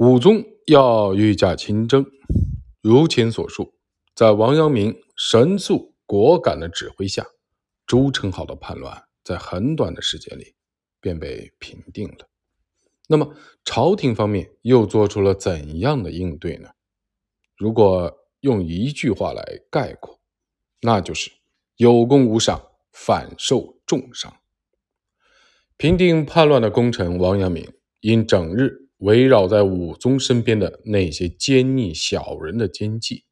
武宗要御驾亲征，如前所述，在王阳明神速果敢的指挥下，朱宸濠的叛乱在很短的时间里便被平定了。那么，朝廷方面又做出了怎样的应对呢？如果用一句话来概括，那就是“有功无赏，反受重伤”。平定叛乱的功臣王阳明，因整日围绕在武宗身边的那些奸逆小人的奸计，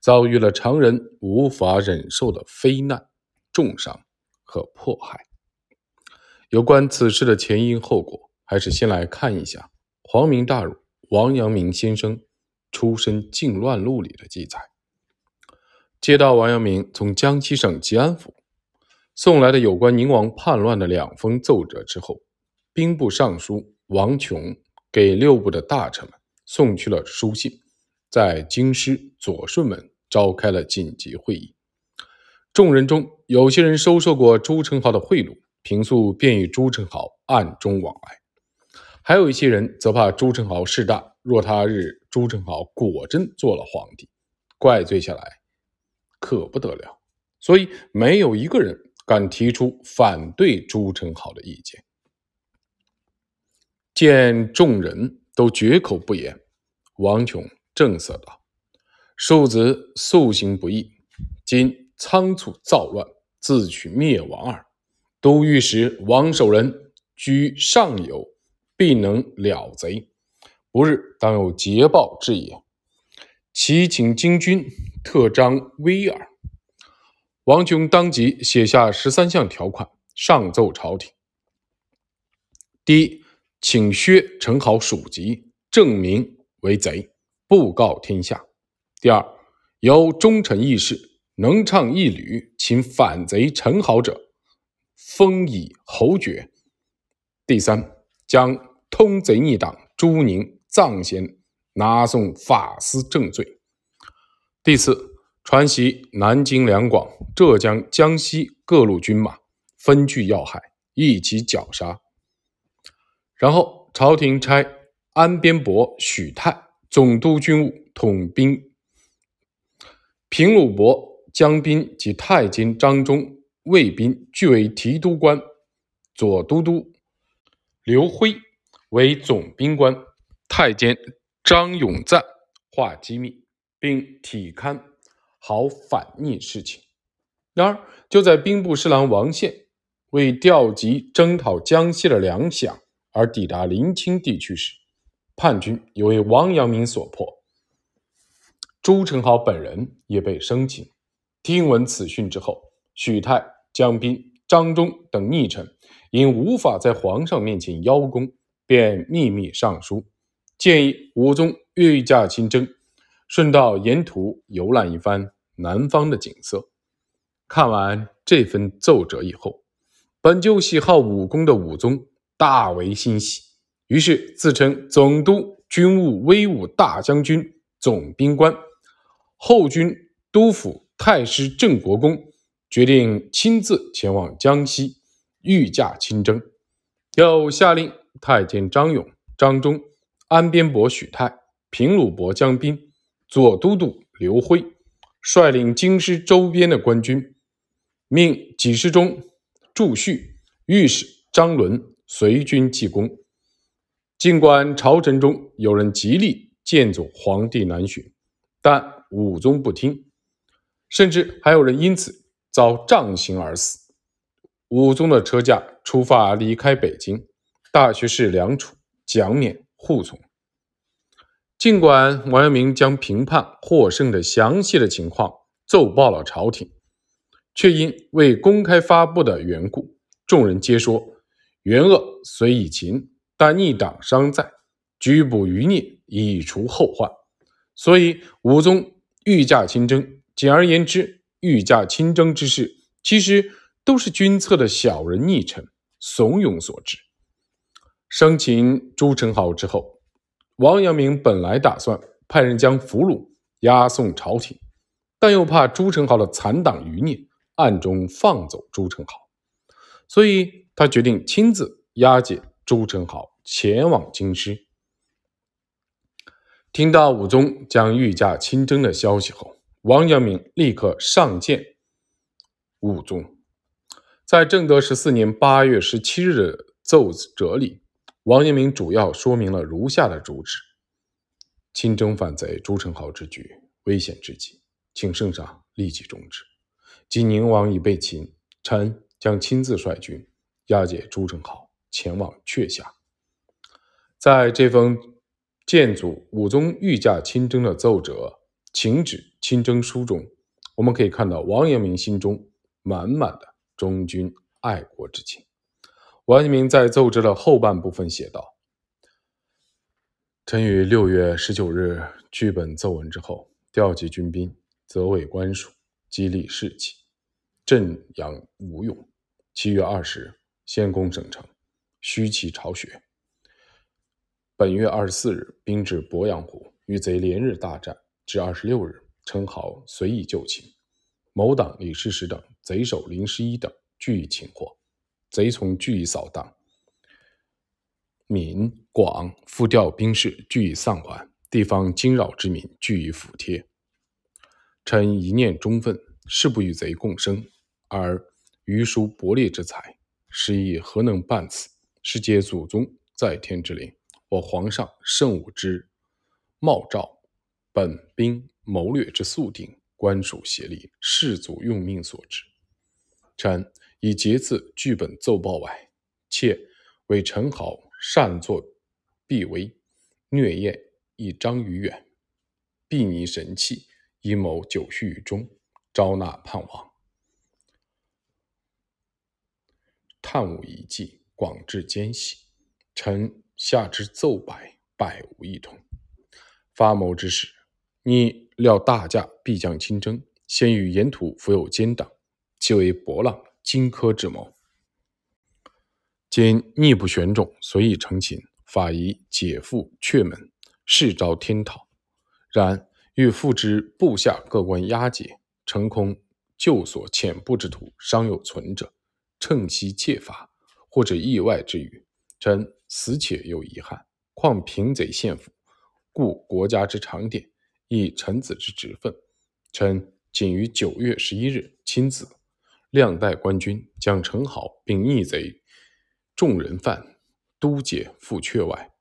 遭遇了常人无法忍受的非难、重伤和迫害。有关此事的前因后果，还是先来看一下皇明大儒王阳明先生。出身靖乱录里的记载，接到王阳明从江西省吉安府送来的有关宁王叛乱的两封奏折之后，兵部尚书王琼给六部的大臣们送去了书信，在京师左顺门召开了紧急会议。众人中有些人收受过朱宸濠的贿赂，平素便与朱宸濠暗中往来；还有一些人则怕朱宸濠势大。若他日朱宸濠果真做了皇帝，怪罪下来可不得了，所以没有一个人敢提出反对朱宸濠的意见。见众人都绝口不言，王琼正色道：“庶子素行不义，今仓促造乱，自取灭亡耳。都御史王守仁居上游，必能了贼。”不日当有捷报至也。其请京军特张威耳。王琼当即写下十三项条款，上奏朝廷：第一，请削陈好属籍，证明为贼，布告天下；第二，有忠臣义士能唱一吕，请反贼陈好者，封以侯爵；第三，将通贼逆党朱宁。藏贤拿送法司正罪。第四，传习南京、两广、浙江、江西各路军马，分据要害，一起绞杀。然后，朝廷差安边伯许泰总督军务，统兵。平鲁伯江彬及太监张忠、卫兵俱为提督官，左都督刘辉为总兵官。太监张永赞画机密，并体勘好反逆事情。然而，就在兵部侍郎王宪为调集征讨江西的粮饷而抵达临清地区时，叛军又为王阳明所破。朱宸濠本人也被生擒。听闻此讯之后，许泰、江彬、张忠等逆臣因无法在皇上面前邀功，便秘密上书。建议武宗御驾亲征，顺道沿途游览一番南方的景色。看完这份奏折以后，本就喜好武功的武宗大为欣喜，于是自称总督军务威武大将军、总兵官、后军都府太师郑国公，决定亲自前往江西御驾亲征，又下令太监张勇、张忠。安边伯许泰、平鲁伯江彬、左都督刘辉率领京师周边的官军，命给事中祝绪、御史张伦随军济功。尽管朝臣中有人极力谏阻皇帝南巡，但武宗不听，甚至还有人因此遭杖刑而死。武宗的车驾出发离开北京，大学士梁楚奖免。护从。尽管王阳明将平叛获胜的详细的情况奏报了朝廷，却因未公开发布的缘故，众人皆说元恶虽已擒，但逆党尚在，拘捕余孽以除后患。所以武宗御驾亲征。简而言之，御驾亲征之事，其实都是君侧的小人逆臣怂恿所致。生擒朱宸濠之后，王阳明本来打算派人将俘虏押送朝廷，但又怕朱宸濠的残党余孽暗中放走朱宸濠，所以他决定亲自押解朱宸濠前往京师。听到武宗将御驾亲征的消息后，王阳明立刻上谏武宗。在正德十四年八月十七日的奏折里，王阳明主要说明了如下的主旨：亲征反贼朱宸濠之举危险至极，请圣上立即终止。即宁王已被擒，臣将亲自率军押解朱宸濠前往阙下。在这封建祖武宗御驾亲征的奏折请旨亲征书中，我们可以看到王阳明心中满满的忠君爱国之情。王阳明在奏折的后半部分写道：“臣于六月十九日据本奏文之后，调集军兵，责为官署，激励士气，振扬武勇。七月二十日，先攻省城，虚其巢穴。本月二十四日，兵至鄱阳湖，与贼连日大战，至二十六日，称豪随意就擒。某党李世石等贼首林十一等俱已擒获。”贼从俱已扫荡，闽广复调兵士俱已丧还，地方惊扰之民俱已服贴。臣一念忠愤，誓不与贼共生。而余书薄烈之才，是以何能办此？是皆祖宗在天之灵，我皇上圣武之茂诏，本兵谋略之速定，官属协力，士卒用命所致。臣。以节次剧本奏报外，妾为陈豪擅作必为虐燕以彰于远，避睨神器，以谋久续于中，招纳叛王。探武遗迹，广置奸细，臣下之奏百，百无一通。发谋之时，你料大驾必将亲征，先与沿途伏有奸党，其为博浪。荆轲之谋，今逆不旋踵，随意成秦，法宜解缚阙门，誓招天讨。然欲复之部下各官押解，成空救所遣部之徒，尚有存者，趁机借法，或者意外之语，臣死且有遗憾。况平贼献俘，故国家之长典，亦臣子之职分。臣仅于九月十一日亲自。亮带官军将陈豪并逆贼众人犯都解赴阙外，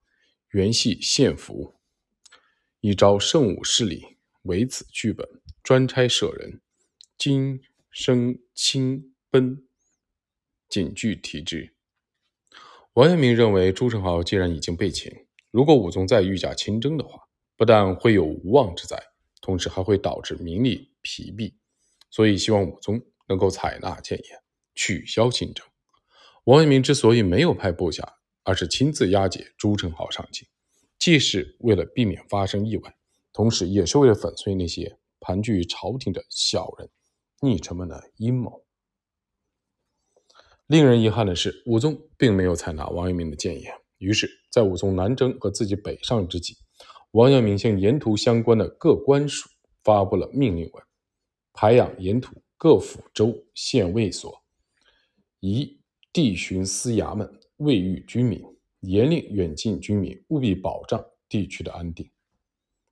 原系献俘，以招圣武势力，为此剧本，专差舍人今生亲奔，谨具提之。王阳明认为，朱宸濠既然已经被擒，如果武宗再御驾亲征的话，不但会有无妄之灾，同时还会导致民力疲弊，所以希望武宗。能够采纳谏言，取消亲征。王阳明之所以没有派部下，而是亲自押解朱宸濠上京，既是为了避免发生意外，同时也是为了粉碎那些盘踞朝廷的小人、逆臣们的阴谋。令人遗憾的是，武宗并没有采纳王阳明的谏言。于是，在武宗南征和自己北上之际，王阳明向沿途相关的各官署发布了命令文，排养沿途。各府州县卫所，宜地巡司衙门卫御军民，严令远近军民务必保障地区的安定。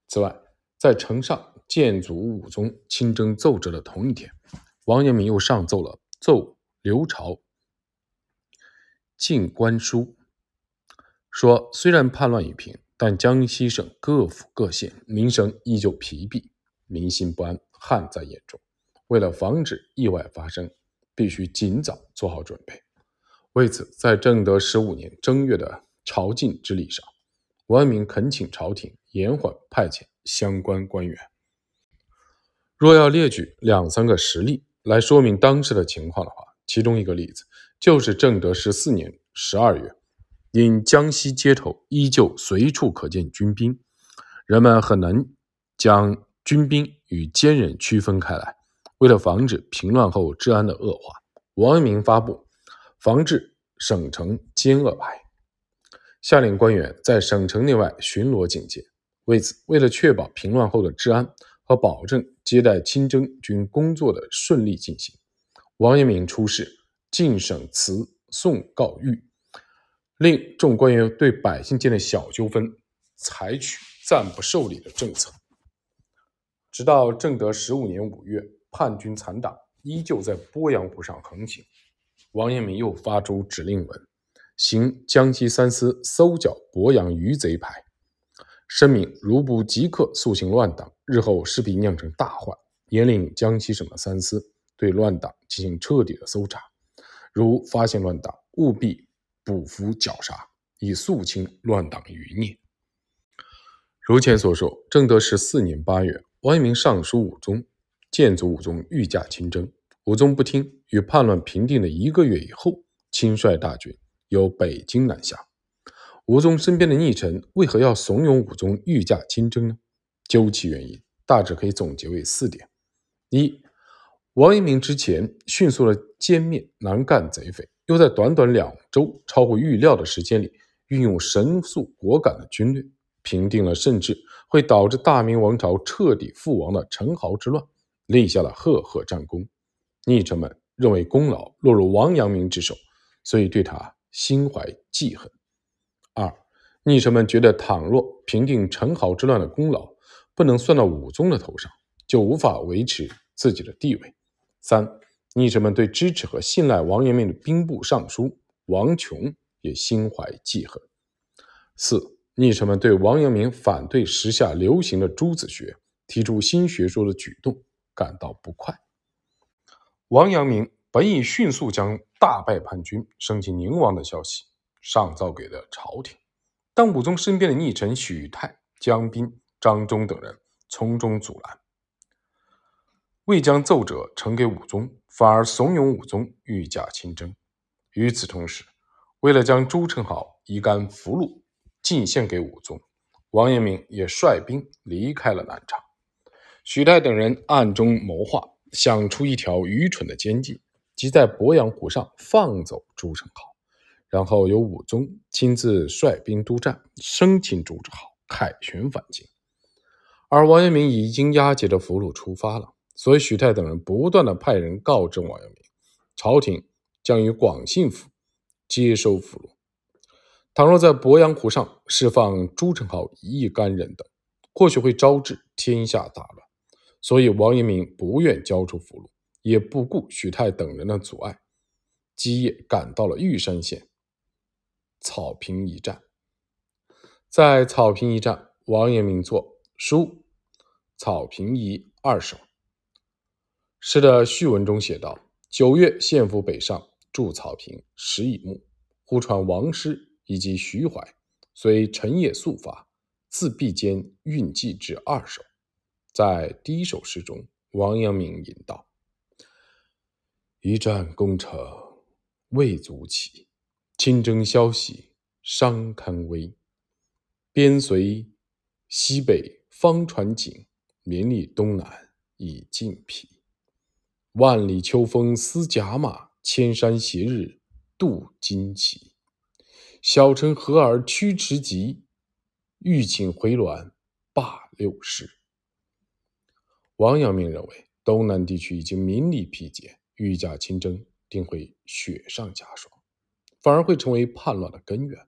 此外，在呈上建祖武宗亲征奏折的同一天，王阳明又上奏了奏刘朝进官书，说虽然叛乱已平，但江西省各府各县民生依旧疲弊，民心不安，憾在眼中。为了防止意外发生，必须尽早做好准备。为此，在正德十五年正月的朝觐之礼上，王阳明恳请朝廷延缓派遣相关官员。若要列举两三个实例来说明当时的情况的话，其中一个例子就是正德十四年十二月，因江西街头依旧随处可见军兵，人们很难将军兵与奸人区分开来。为了防止平乱后治安的恶化，王阳明发布防治省城奸恶牌，下令官员在省城内外巡逻警戒。为此，为了确保平乱后的治安和保证接待亲征军工作的顺利进行，王阳明出示进省辞送告谕，令众官员对百姓间的小纠纷采取暂不受理的政策。直到正德十五年五月，叛军残党依旧在鄱阳湖上横行，王阳明又发出指令文，行江西三司搜剿鄱阳余贼牌，声明如不即刻肃清乱党，日后势必酿成大患。严令江西省的三司对乱党进行彻底的搜查，如发现乱党，务必捕俘绞杀，以肃清乱党余孽。如前所说，正德十四年八月。王阳明上书武宗，谏阻武宗御驾亲征，武宗不听。与叛乱平定的一个月以后，亲率大军由北京南下。武宗身边的逆臣为何要怂恿武宗御驾亲征呢？究其原因，大致可以总结为四点：一、王阳明之前迅速的歼灭南赣贼匪，又在短短两周超乎预料的时间里，运用神速果敢的军略。平定了甚至会导致大明王朝彻底覆亡的陈豪之乱，立下了赫赫战功。逆臣们认为功劳落入王阳明之手，所以对他心怀记恨。二，逆臣们觉得，倘若平定陈豪之乱的功劳不能算到武宗的头上，就无法维持自己的地位。三，逆臣们对支持和信赖王阳明的兵部尚书王琼也心怀记恨。四。逆臣们对王阳明反对时下流行的朱子学、提出新学说的举动感到不快。王阳明本已迅速将大败叛军、生擒宁王的消息上奏给了朝廷，但武宗身边的逆臣许泰、江彬、张忠等人从中阻拦，未将奏折呈给武宗，反而怂恿武宗御驾亲征。与此同时，为了将朱宸濠一干俘虏。进献给武宗，王阳明也率兵离开了南昌。许泰等人暗中谋划，想出一条愚蠢的奸计，即在鄱阳湖上放走朱宸濠，然后由武宗亲自率兵督战，生擒朱宸濠，凯旋返京。而王阳明已经押解着俘虏出发了，所以许泰等人不断的派人告知王阳明，朝廷将于广信府接收俘虏。倘若在鄱阳湖上释放朱宸濠一干人等，或许会招致天下大乱。所以王阳明不愿交出俘虏，也不顾许泰等人的阻碍，基夜赶到了玉山县草坪驿站。在草坪驿站，王阳明作书《草坪驿二首》。诗的序文中写道：“九月，县府北上，筑草坪，时已暮。忽传王师。”以及徐怀，随陈夜速发，自壁间运寄至二首。在第一首诗中，王阳明吟道：“一战功成未足奇，亲征消息伤堪危。边随西北方传锦，名利东南已尽疲。万里秋风思甲马，千山斜日渡旌旗。”小臣何而驱驰急，欲请回銮罢六师。王阳明认为，东南地区已经民力疲竭，御驾亲征定会雪上加霜，反而会成为叛乱的根源。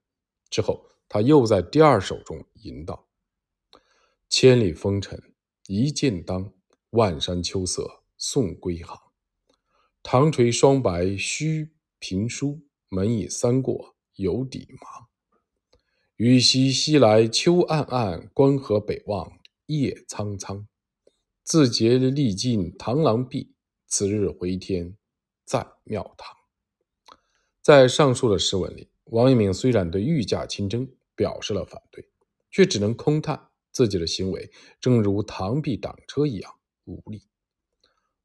之后，他又在第二首中吟道：“千里风尘一剑当，万山秋色送归航。唐垂双白须平书，门已三过。”有底忙，雨淅西来秋暗暗，关河北望夜苍苍。自竭力尽螳螂臂，此日回天在庙堂。在上述的诗文里，王阳明虽然对御驾亲征表示了反对，却只能空叹自己的行为正如螳臂挡车一样无力。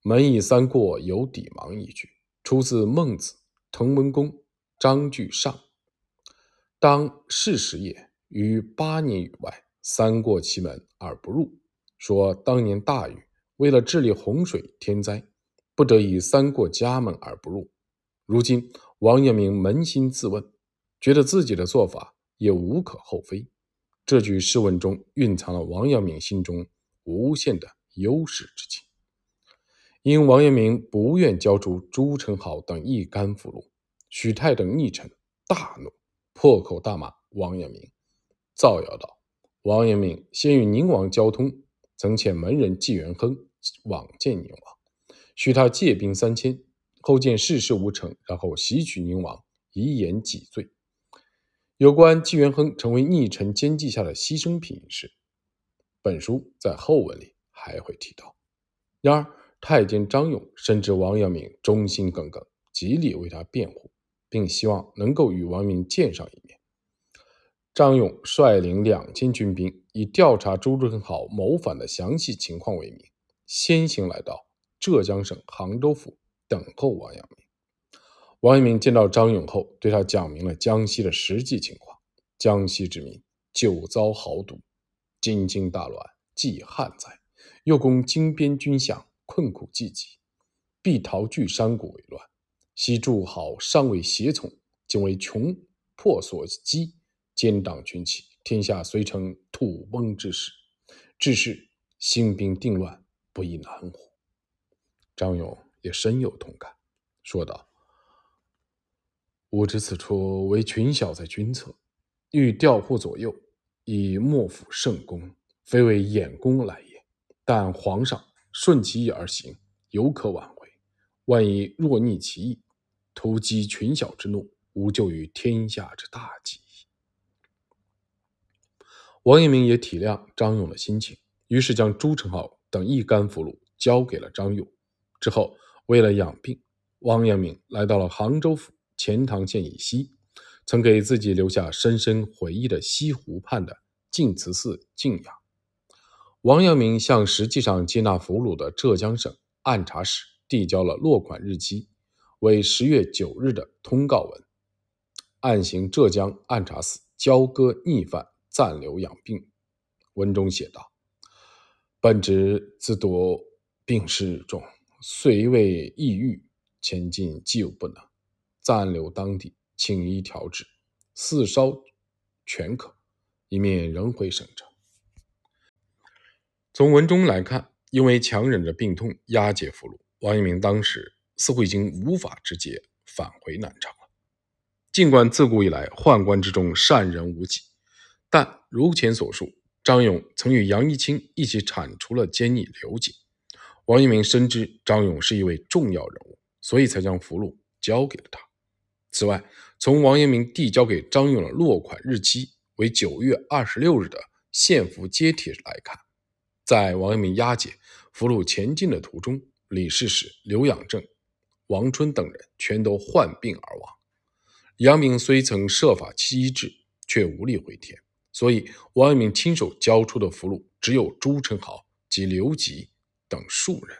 门以三过有底忙一句，出自《孟子·滕文公·章句上》。当世时也，于八年雨外，三过其门而不入。说当年大禹，为了治理洪水天灾，不得已三过家门而不入。如今王阳明扪心自问，觉得自己的做法也无可厚非。这句诗文中蕴藏了王阳明心中无限的优势之情。因王阳明不愿交出朱宸濠等一干俘虏，许泰等逆臣大怒。破口大骂王阳明，造谣道：“王阳明先与宁王交通，曾遣门人纪元亨往见宁王，许他借兵三千。后见事事无成，然后袭取宁王，以掩己罪。有关纪元亨成为逆臣奸计下的牺牲品一事，本书在后文里还会提到。然而，太监张勇深知王阳明忠心耿耿，极力为他辩护，并希望能够与王明见上一面。张勇率领两千军兵，以调查朱宸濠谋反的详细情况为名，先行来到浙江省杭州府等候王阳明。王阳明见到张勇后，对他讲明了江西的实际情况：江西之民久遭豪毒，京津大乱，既旱灾，又攻京边军饷，困苦既极，必逃据山谷为乱。昔诸豪尚未协从，今为穷破所击。奸党群起，天下遂成土崩之势。致是兴兵定乱，不亦难乎？张勇也深有同感，说道：“吾知此处为群小在军侧，欲调护左右，以莫负圣功，非为掩功来也。但皇上顺其意而行，犹可挽回；万一若逆其意，突击群小之怒，吾就于天下之大忌。”王阳明也体谅张勇的心情，于是将朱宸濠等一干俘虏交给了张勇。之后，为了养病，王阳明来到了杭州府钱塘县以西，曾给自己留下深深回忆的西湖畔的净慈寺静养。王阳明向实际上接纳俘虏的浙江省按察使递交了落款日期为十月九日的通告文，案行浙江按察司交割逆犯。暂留养病。文中写道：“本职自多病势重，虽未抑郁，前进既有不能，暂留当地，请医调治，四烧全可，以免仍回省城。”从文中来看，因为强忍着病痛押解俘虏，王阳明当时似乎已经无法直接返回南昌了。尽管自古以来宦官之中善人无几。但如前所述，张勇曾与杨一清一起铲除了奸逆刘瑾。王阳明深知张勇是一位重要人物，所以才将俘虏交给了他。此外，从王阳明递交给张勇的落款日期为九月二十六日的献俘揭帖来看，在王阳明押解俘虏前进的途中，李世石、刘养正、王春等人全都患病而亡。阳明虽曾设法医治，却无力回天。所以，王阳明亲手交出的俘虏只有朱宸濠及刘吉等数人。